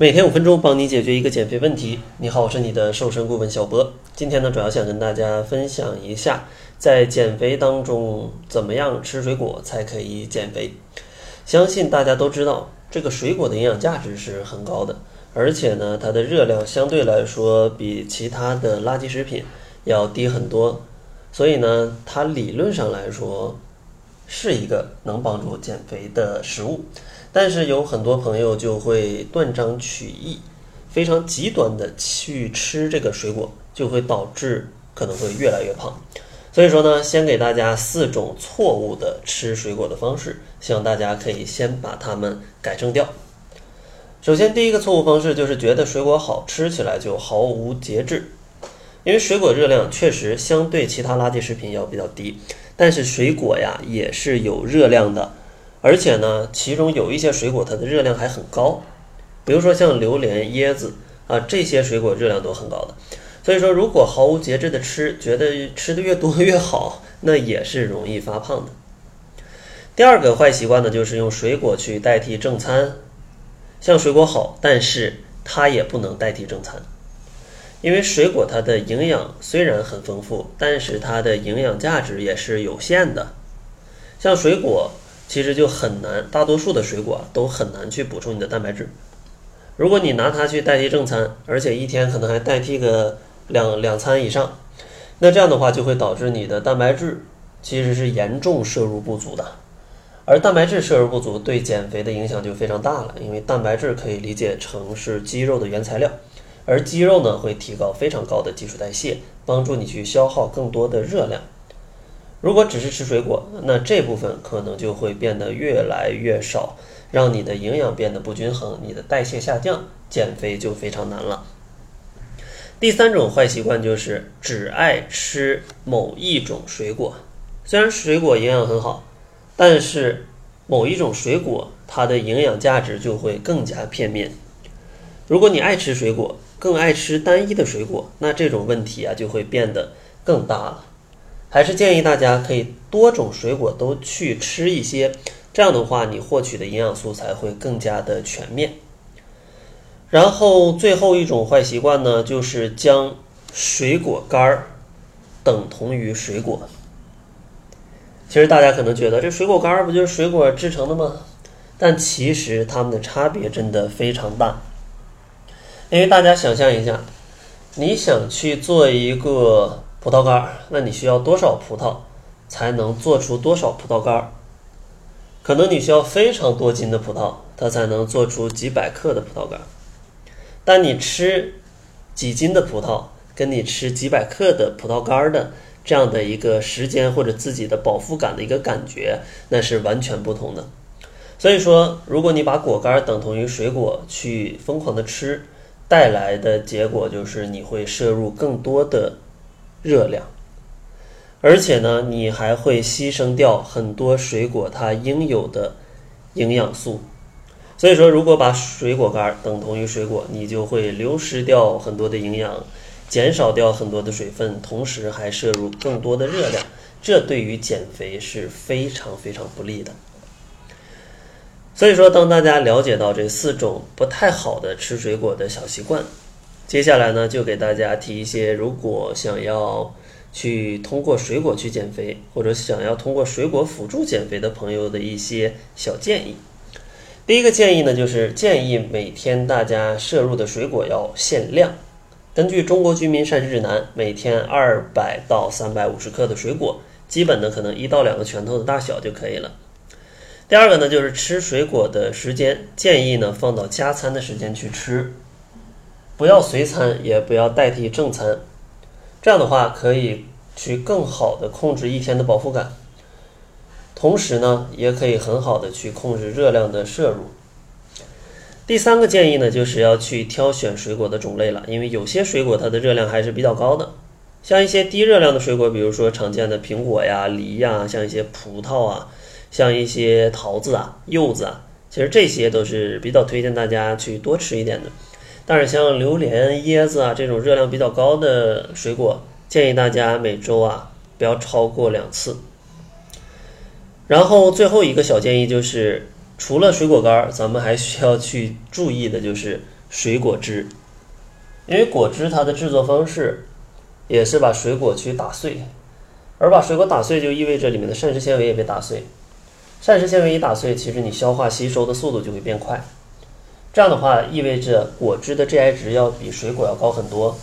每天五分钟，帮你解决一个减肥问题。你好，我是你的瘦身顾问小博。今天呢，主要想跟大家分享一下，在减肥当中怎么样吃水果才可以减肥。相信大家都知道，这个水果的营养价值是很高的，而且呢，它的热量相对来说比其他的垃圾食品要低很多，所以呢，它理论上来说是一个能帮助减肥的食物。但是有很多朋友就会断章取义，非常极端的去吃这个水果，就会导致可能会越来越胖。所以说呢，先给大家四种错误的吃水果的方式，希望大家可以先把它们改正掉。首先，第一个错误方式就是觉得水果好吃起来就毫无节制，因为水果热量确实相对其他垃圾食品要比较低，但是水果呀也是有热量的。而且呢，其中有一些水果它的热量还很高，比如说像榴莲、椰子啊，这些水果热量都很高的。所以说，如果毫无节制的吃，觉得吃的越多越好，那也是容易发胖的。第二个坏习惯呢，就是用水果去代替正餐。像水果好，但是它也不能代替正餐，因为水果它的营养虽然很丰富，但是它的营养价值也是有限的。像水果。其实就很难，大多数的水果都很难去补充你的蛋白质。如果你拿它去代替正餐，而且一天可能还代替个两两餐以上，那这样的话就会导致你的蛋白质其实是严重摄入不足的。而蛋白质摄入不足对减肥的影响就非常大了，因为蛋白质可以理解成是肌肉的原材料，而肌肉呢会提高非常高的基础代谢，帮助你去消耗更多的热量。如果只是吃水果，那这部分可能就会变得越来越少，让你的营养变得不均衡，你的代谢下降，减肥就非常难了。第三种坏习惯就是只爱吃某一种水果，虽然水果营养很好，但是某一种水果它的营养价值就会更加片面。如果你爱吃水果，更爱吃单一的水果，那这种问题啊就会变得更大了。还是建议大家可以多种水果都去吃一些，这样的话你获取的营养素才会更加的全面。然后最后一种坏习惯呢，就是将水果干儿等同于水果。其实大家可能觉得这水果干儿不就是水果制成的吗？但其实它们的差别真的非常大。因为大家想象一下，你想去做一个。葡萄干儿，那你需要多少葡萄才能做出多少葡萄干儿？可能你需要非常多斤的葡萄，它才能做出几百克的葡萄干儿。但你吃几斤的葡萄，跟你吃几百克的葡萄干儿的这样的一个时间或者自己的饱腹感的一个感觉，那是完全不同的。所以说，如果你把果干等同于水果去疯狂的吃，带来的结果就是你会摄入更多的。热量，而且呢，你还会牺牲掉很多水果它应有的营养素。所以说，如果把水果干等同于水果，你就会流失掉很多的营养，减少掉很多的水分，同时还摄入更多的热量，这对于减肥是非常非常不利的。所以说，当大家了解到这四种不太好的吃水果的小习惯。接下来呢，就给大家提一些，如果想要去通过水果去减肥，或者想要通过水果辅助减肥的朋友的一些小建议。第一个建议呢，就是建议每天大家摄入的水果要限量。根据中国居民膳食指南，每天二百到三百五十克的水果，基本的可能一到两个拳头的大小就可以了。第二个呢，就是吃水果的时间，建议呢放到加餐的时间去吃。不要随餐，也不要代替正餐，这样的话可以去更好的控制一天的饱腹感，同时呢，也可以很好的去控制热量的摄入。第三个建议呢，就是要去挑选水果的种类了，因为有些水果它的热量还是比较高的，像一些低热量的水果，比如说常见的苹果呀、梨呀，像一些葡萄啊，像一些桃子啊、柚子啊，其实这些都是比较推荐大家去多吃一点的。但是像榴莲、椰子啊这种热量比较高的水果，建议大家每周啊不要超过两次。然后最后一个小建议就是，除了水果干儿，咱们还需要去注意的就是水果汁，因为果汁它的制作方式也是把水果去打碎，而把水果打碎就意味着里面的膳食纤维也被打碎，膳食纤维一打碎，其实你消化吸收的速度就会变快，这样的话意味着果汁的 GI 值要比水果要高很多，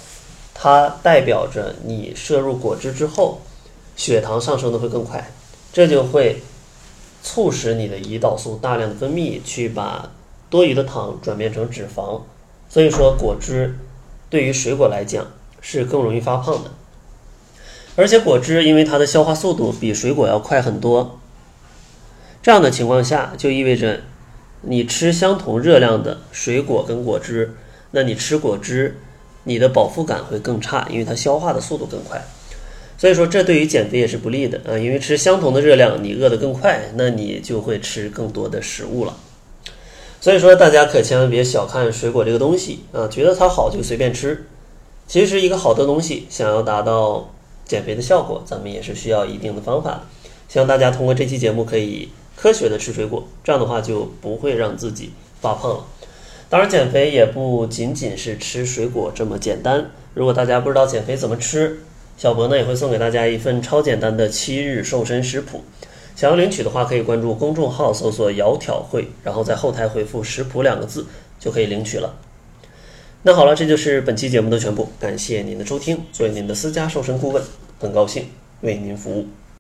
它代表着你摄入果汁之后，血糖上升的会更快，这就会。促使你的胰岛素大量的分泌，去把多余的糖转变成脂肪。所以说，果汁对于水果来讲是更容易发胖的。而且果汁因为它的消化速度比水果要快很多，这样的情况下就意味着你吃相同热量的水果跟果汁，那你吃果汁，你的饱腹感会更差，因为它消化的速度更快。所以说，这对于减肥也是不利的啊！因为吃相同的热量，你饿得更快，那你就会吃更多的食物了。所以说，大家可千万别小看水果这个东西啊，觉得它好就随便吃。其实，一个好的东西想要达到减肥的效果，咱们也是需要一定的方法的。希望大家通过这期节目可以科学的吃水果，这样的话就不会让自己发胖了。当然，减肥也不仅仅是吃水果这么简单。如果大家不知道减肥怎么吃，小博呢也会送给大家一份超简单的七日瘦身食谱，想要领取的话，可以关注公众号搜索“窈窕会”，然后在后台回复“食谱”两个字就可以领取了。那好了，这就是本期节目的全部，感谢您的收听。作为您的私家瘦身顾问，很高兴为您服务。